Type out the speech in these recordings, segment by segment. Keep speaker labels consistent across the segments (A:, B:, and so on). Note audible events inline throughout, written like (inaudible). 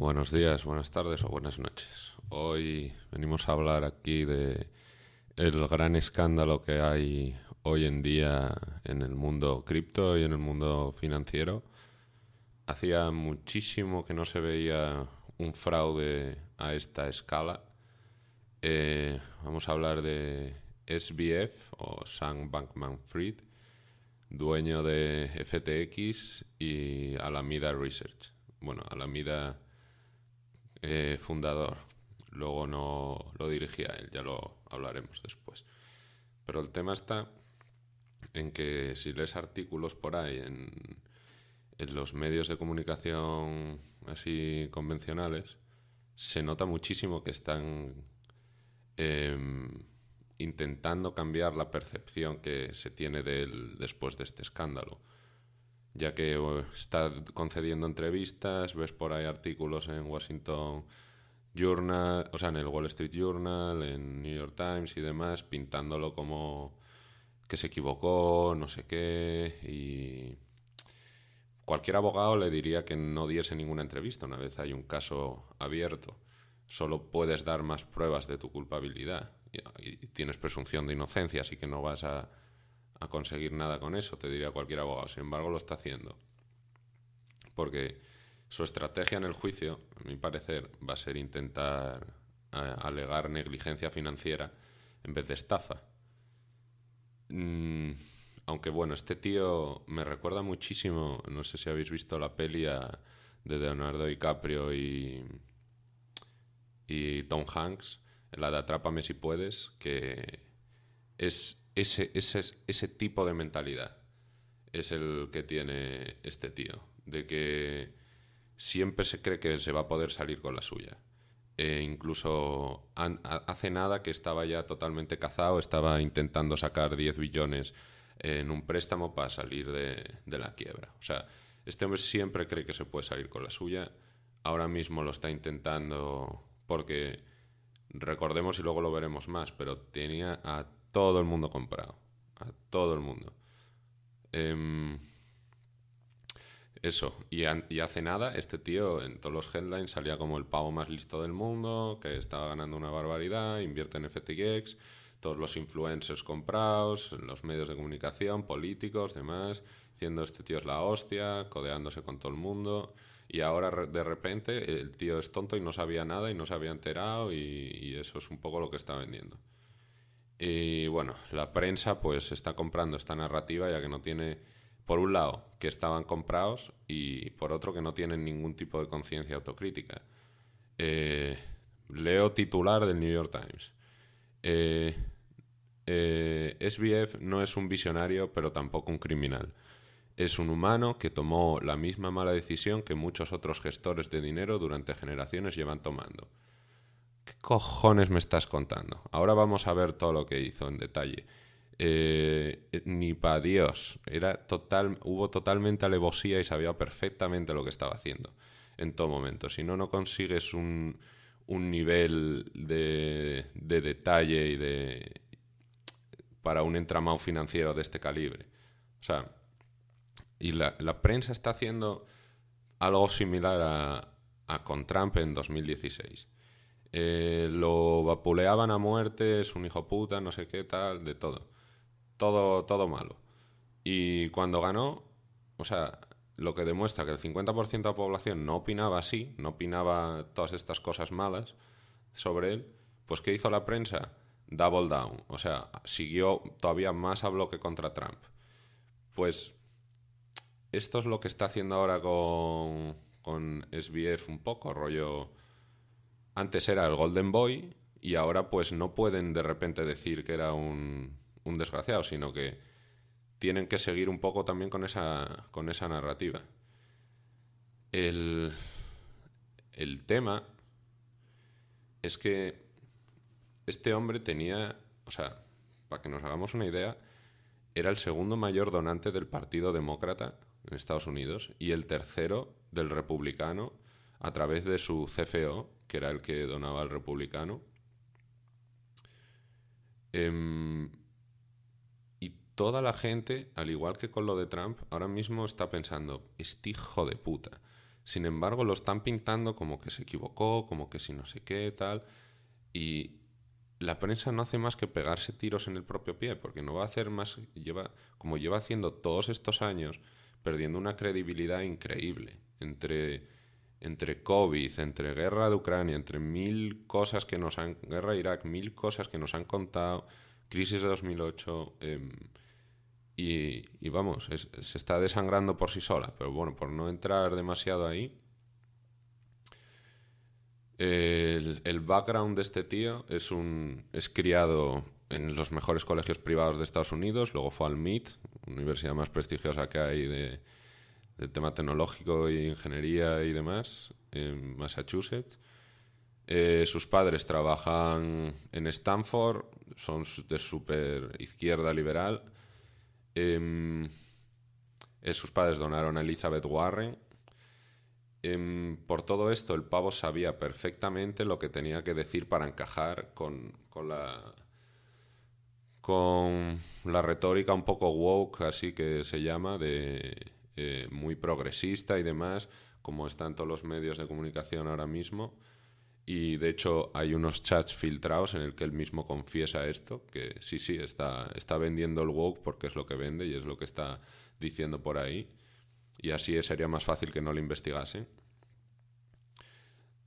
A: Buenos días, buenas tardes o buenas noches. Hoy venimos a hablar aquí de el gran escándalo que hay hoy en día en el mundo cripto y en el mundo financiero. Hacía muchísimo que no se veía un fraude a esta escala. Eh, vamos a hablar de SBF o Sam Bankman-Fried, dueño de FTX y Alameda Research. Bueno, Alameda eh, fundador. Luego no lo dirigía él, ya lo hablaremos después. Pero el tema está en que si lees artículos por ahí en, los medios de comunicación así convencionales, se nota muchísimo que están em, intentando cambiar la percepción que se tiene de él después de este escándalo. Ya que está concediendo entrevistas, ves por ahí artículos en Washington Journal, o sea, en el Wall Street Journal, en New York Times y demás, pintándolo como que se equivocó, no sé qué, y cualquier abogado le diría que no diese ninguna entrevista una vez hay un caso abierto. Solo puedes dar más pruebas de tu culpabilidad y, tienes presunción de inocencia, así que no vas a, a conseguir nada con eso, te diría cualquier abogado. Sin embargo, lo está haciendo. Porque su estrategia en el juicio, a mi parecer, va a ser intentar alegar negligencia financiera en vez de estafa. Mm, aunque bueno, este tío me recuerda muchísimo, no sé si habéis visto la peli de Leonardo DiCaprio y, y Tom Hanks, la de Atrápame si puedes, que es ese, ese, ese tipo de mentalidad es el que tiene este tío, de que siempre se cree que se va a poder salir con la suya. E incluso hace nada que estaba ya totalmente cazado, estaba intentando sacar 10 billones en un préstamo para salir de, de, la quiebra. O sea, este hombre siempre cree que se puede salir con la suya. Ahora mismo lo está intentando porque, recordemos y luego lo veremos más, pero tenía a todo el mundo comprado. A todo el mundo. Em, eso, y, hace nada este tío en todos los headlines salía como el pavo más listo del mundo, que estaba ganando una barbaridad, invierte en FTX, todos los influencers comprados, los medios de comunicación, políticos, demás, diciendo este tío es la hostia, codeándose con todo el mundo. Y ahora de repente el tío es tonto y no sabía nada y no se había enterado y, y eso es un poco lo que está vendiendo. Y bueno, la prensa pues está comprando esta narrativa ya que no tiene por un lado, que estaban comprados y por otro, que no tienen ningún tipo de conciencia autocrítica. Eh, leo titular del New York Times. Eh, eh, SBF no es un visionario, pero tampoco un criminal. Es un humano que tomó la misma mala decisión que muchos otros gestores de dinero durante generaciones llevan tomando. ¿Qué cojones me estás contando? Ahora vamos a ver todo lo que hizo en detalle. Eh, ni para Dios. Era total, hubo totalmente alevosía y sabía perfectamente lo que estaba haciendo en todo momento. Si no, no consigues un, un nivel de, de, detalle y de para un entramado financiero de este calibre. O sea, y la, la prensa está haciendo algo similar a, a con Trump en 2016. Eh, lo vapuleaban a muerte, es un hijo puta, no sé qué tal, de todo todo, todo malo. Y cuando ganó, o sea, lo que demuestra que el 50% de la población no opinaba así, no opinaba todas estas cosas malas sobre él, pues ¿qué hizo la prensa? Double down, o sea, siguió todavía más a bloque contra Trump. Pues esto es lo que está haciendo ahora con, con SBF un poco, rollo... Antes era el Golden Boy y ahora pues no pueden de repente decir que era un, desgraciado, sino que tienen que seguir un poco también con esa, con esa narrativa. El, el tema es que este hombre tenía, o sea, para que nos hagamos una idea, era el segundo mayor donante del Partido Demócrata en Estados Unidos y el tercero del Republicano a través de su CFO, que era el que donaba al Republicano. Em, toda la gente, al igual que con lo de Trump, ahora mismo está pensando, este hijo de puta, Sin embargo, lo están pintando como que se equivocó, como que si no sé qué, tal. Y la prensa no hace más que pegarse tiros en el propio pie, porque no va a hacer más, lleva, como lleva haciendo todos estos años, perdiendo una credibilidad increíble entre, entre COVID, entre guerra de Ucrania, entre mil cosas que nos han, guerra de Irak, mil cosas que nos han contado, crisis de 2008, em, y, vamos, se está desangrando por sí sola, pero bueno, por no entrar demasiado ahí, el, background de este tío es un es criado en los mejores colegios privados de Estados Unidos, luego fue al MIT, universidad más prestigiosa que hay de, tema tecnológico y ingeniería y demás, en Massachusetts. Eh, sus padres trabajan en Stanford, son de súper izquierda liberal. Em, eh, sus padres donaron a Elizabeth Warren, Em, por todo esto, el pavo sabía perfectamente lo que tenía que decir para encajar con, la con la retórica un poco woke, así que se llama, de eh, muy progresista y demás, como están todos los medios de comunicación ahora mismo. Y de hecho hay unos chats filtrados en el que él mismo confiesa esto, que sí, sí, está, está vendiendo el woke porque es lo que vende y es lo que está diciendo por ahí y así sería más fácil que no lo investigasen.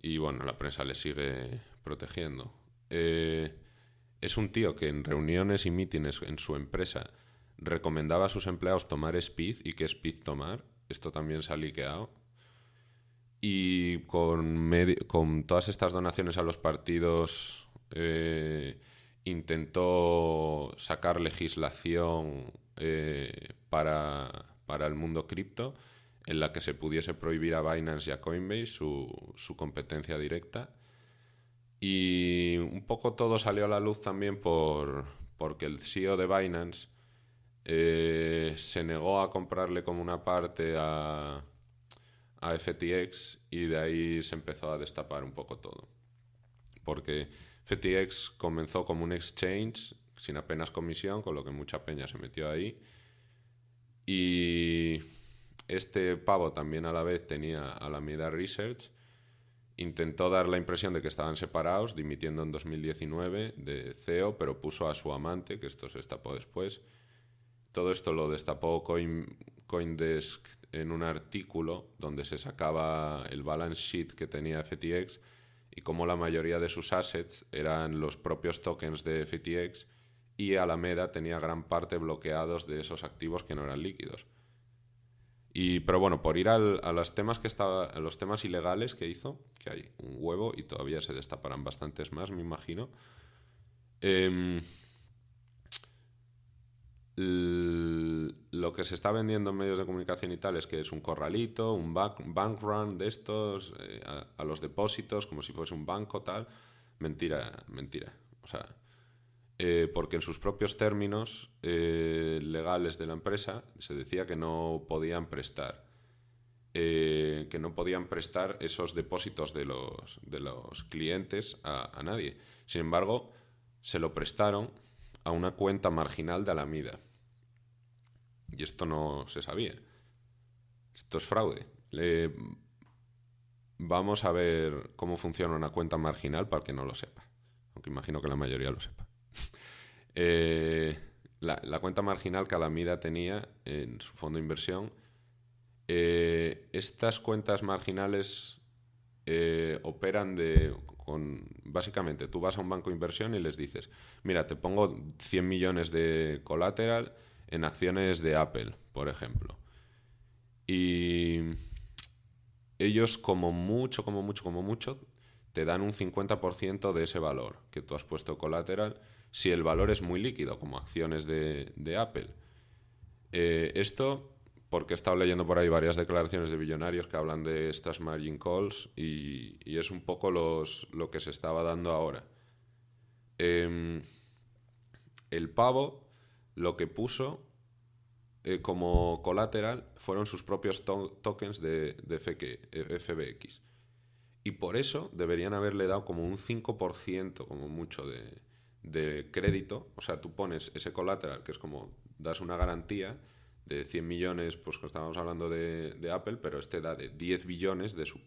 A: Y bueno, la prensa le sigue protegiendo. Eh, es un tío que en reuniones y mítines en su empresa recomendaba a sus empleados tomar speed y qué speed tomar. Esto también se ha liqueado. Y con, todas estas donaciones a los partidos eh, intentó sacar legislación eh, para para el mundo cripto en la que se pudiese prohibir a Binance y a Coinbase su, competencia directa. Y un poco todo salió a la luz también por, porque el CEO de Binance eh, se negó a comprarle como una parte a, a FTX y de ahí se empezó a destapar un poco todo. Porque FTX comenzó como un exchange sin apenas comisión, con lo que mucha peña se metió ahí y este pavo también a la vez tenía Alameda Research. Intentó dar la impresión de que estaban separados, dimitiendo en 2019 de CEO, pero puso a su amante, que esto se destapó después. Todo esto lo destapó Coindesk en un artículo donde se sacaba el balance sheet que tenía FTX y cómo la mayoría de sus assets eran los propios tokens de FTX y Alameda tenía gran parte bloqueados de esos activos que no eran líquidos. Y, pero bueno, por ir a los temas que estaba, a los temas ilegales que hizo, que hay un huevo y todavía se destaparán bastantes más, me imagino. Em, lo que se está vendiendo en medios de comunicación y tal es que es un corralito, un bank, run de estos, eh, a, los depósitos, como si fuese un banco, tal. Mentira, mentira. O sea, eh, porque en sus propios términos eh, legales de la empresa se decía que no podían prestar, que no podían prestar esos depósitos de los, de los clientes a, nadie. Sin embargo, se lo prestaron a una cuenta marginal de Alameda. Y esto no se sabía. Esto es fraude. Vamos a ver cómo funciona una cuenta marginal para que no lo sepa. Aunque imagino que la mayoría lo sepa. (laughs) Eh, la, cuenta marginal que Alameda tenía en su fondo de inversión. Eh, estas cuentas marginales eh, operan de, básicamente, tú vas a un banco de inversión y les dices, mira, te pongo 100 millones de colateral en acciones de Apple, por ejemplo. Y ellos como mucho, como mucho, como mucho, te dan un 50% de ese valor que tú has puesto colateral si el valor es muy líquido, como acciones de, Apple. Eh, esto, porque he estado leyendo por ahí varias declaraciones de billonarios que hablan de estas margin calls y, es un poco los, lo que se estaba dando ahora. Em, el pavo lo que puso eh, como colateral fueron sus propios tokens de, de FBX. Y por eso deberían haberle dado como un 5%, como mucho, de, de crédito, o sea, tú pones ese colateral, que es como das una garantía de 100 millones, pues que estábamos hablando de, de Apple, pero este da de 10 billones de su,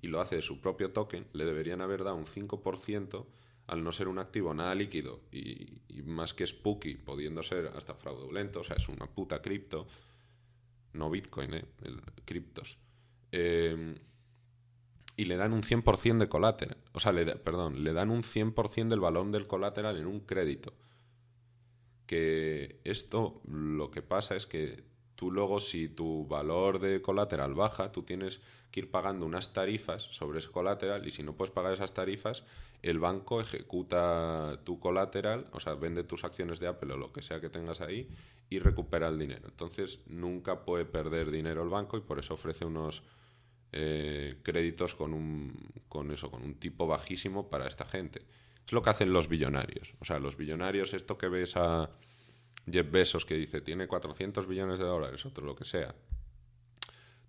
A: y lo hace de su propio token, le deberían haber dado un 5% al no ser un activo nada líquido y, más que spooky, pudiendo ser hasta fraudulento, o sea, es una puta cripto, no Bitcoin, ¿eh? Criptos. Em, y le dan un 100% de colateral, o sea, le perdón, le dan un 100% del valor del colateral en un crédito. Que esto lo que pasa es que tú luego si tu valor de colateral baja, tú tienes que ir pagando unas tarifas sobre ese colateral y si no puedes pagar esas tarifas, el banco ejecuta tu colateral, o sea, vende tus acciones de Apple o lo que sea que tengas ahí y recupera el dinero. Entonces nunca puede perder dinero el banco y por eso ofrece unos eh, créditos con un, con eso, con un tipo bajísimo para esta gente. Es lo que hacen los billonarios. O sea, los billonarios, esto que ves a Jeff Bezos que dice tiene 400 billones de dólares, otro lo que sea.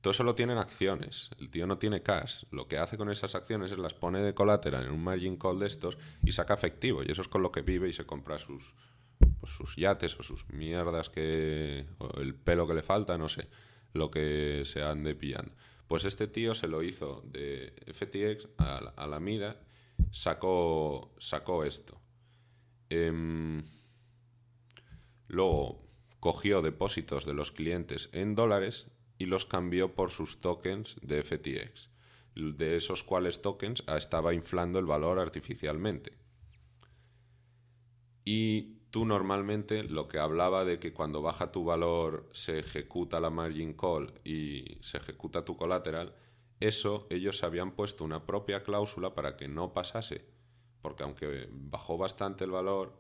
A: Todo eso lo tienen acciones. El tío no tiene cash. Lo que hace con esas acciones es las pone de colateral en un margin call de estos y saca efectivo. Y eso es con lo que vive y se compra sus, pues, sus yates o sus mierdas que. o el pelo que le falta, no sé. Lo que se ande pillando. Pues este tío se lo hizo de FTX a, la MIDA, sacó, sacó esto. Em, Luego cogió depósitos de los clientes en dólares y los cambió por sus tokens de FTX, de esos cuales tokens estaba inflando el valor artificialmente. Y tú normalmente lo que hablaba de que cuando baja tu valor se ejecuta la margin call y se ejecuta tu colateral, eso ellos habían puesto una propia cláusula para que no pasase, porque aunque bajó bastante el valor,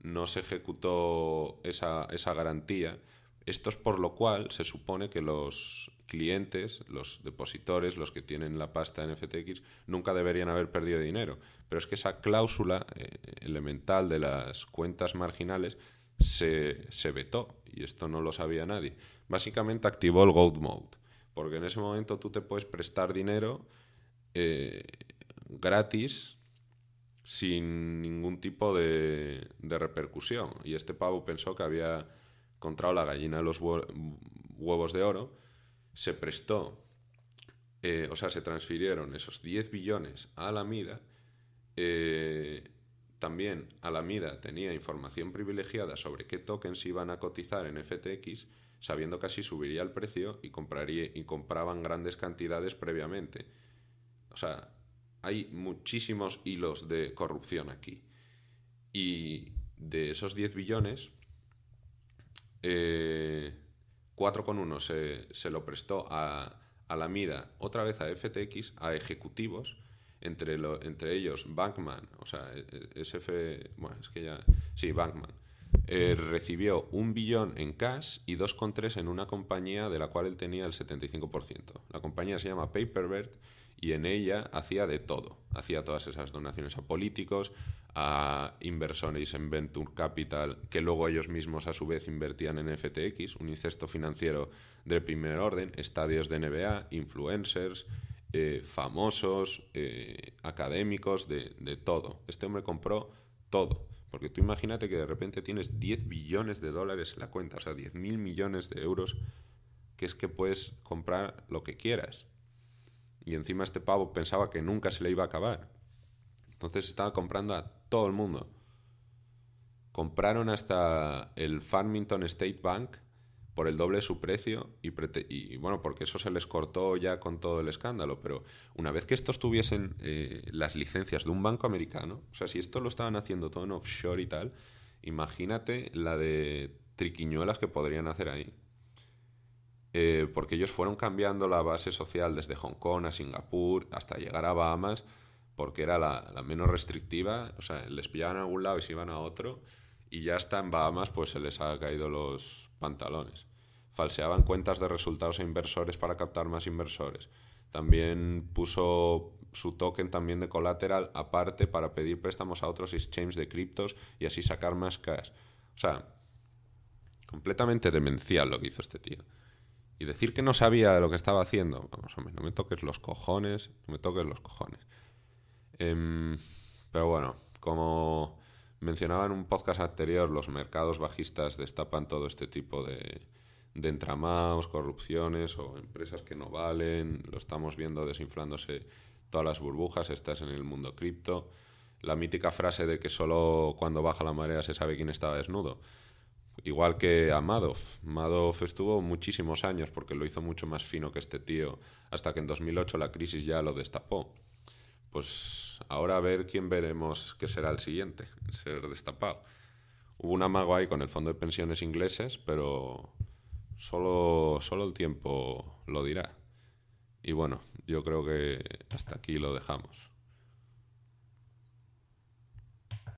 A: no se ejecutó esa, esa garantía. Esto es por lo cual se supone que los clientes, los depositores, los que tienen la pasta en FTX, nunca deberían haber perdido dinero. Pero es que esa cláusula eh, elemental de las cuentas marginales se, se, vetó y esto no lo sabía nadie. Básicamente activó el Gold Mode, porque en ese momento tú te puedes prestar dinero eh, gratis sin ningún tipo de, repercusión. Y este pavo pensó que había encontrado la gallina de los huevos de oro, se prestó, eh, o sea, se transfirieron esos 10 billones a la MIDA. Eh, también Alameda tenía información privilegiada sobre qué tokens iban a cotizar en FTX, sabiendo que así subiría el precio y, compraría, y compraban grandes cantidades previamente. O sea, hay muchísimos hilos de corrupción aquí. Y de esos 10 billones, eh, 4,1 se, se lo prestó a, a, la MIDA, otra vez a FTX, a ejecutivos, entre, entre ellos Bankman, o sea, e, e, SF, bueno, es que ya, sí, Bankman, eh, recibió un billón en cash y 2,3 en una compañía de la cual él tenía el 75%. La compañía se llama Paperbird y en ella hacía de todo. Hacía todas esas donaciones a políticos, a inversores en Venture Capital, que luego ellos mismos a su vez invertían en FTX, un incesto financiero de primer orden, estadios de NBA, influencers, eh, famosos, eh, académicos, de todo. Este hombre compró todo. Porque tú imagínate que de repente tienes 10 billones de dólares en la cuenta, o sea, 10 mil millones de euros, que es que puedes comprar lo que quieras y encima este pavo pensaba que nunca se le iba a acabar. Entonces estaba comprando a todo el mundo. Compraron hasta el Farmington State Bank por el doble de su precio y, bueno, porque eso se les cortó ya con todo el escándalo, pero una vez que estos tuviesen eh, las licencias de un banco americano, o sea, si esto lo estaban haciendo todo en offshore y tal, imagínate la de triquiñuelas que podrían hacer ahí. Eh, porque ellos fueron cambiando la base social desde Hong Kong a Singapur hasta llegar a Bahamas, porque era la, menos restrictiva, o sea, les pillaban a algún lado y se iban a otro, y ya hasta en Bahamas pues se les ha caído los pantalones. Falseaban cuentas de resultados a inversores para captar más inversores. También puso su token también de colateral aparte para pedir préstamos a otros exchanges de criptos y así sacar más cash. O sea, completamente demencial lo que hizo este tío. Y decir que no sabía lo que estaba haciendo, vamos, hombre, no me toques los cojones, no me toques los cojones. Em, pero bueno, como mencionaba en un podcast anterior, los mercados bajistas destapan todo este tipo de, de entramados, corrupciones o empresas que no valen. Lo estamos viendo desinflándose todas las burbujas. Estás en el mundo cripto. La mítica frase de que solo cuando baja la marea se sabe quién estaba desnudo. Igual que a Madoff. Madoff estuvo muchísimos años porque lo hizo mucho más fino que este tío, hasta que en 2008 la crisis ya lo destapó. Pues ahora a ver quién veremos que será el siguiente en ser destapado. Hubo un amago ahí con el fondo de pensiones ingleses, pero solo, solo el tiempo lo dirá. Y bueno, yo creo que hasta aquí lo dejamos.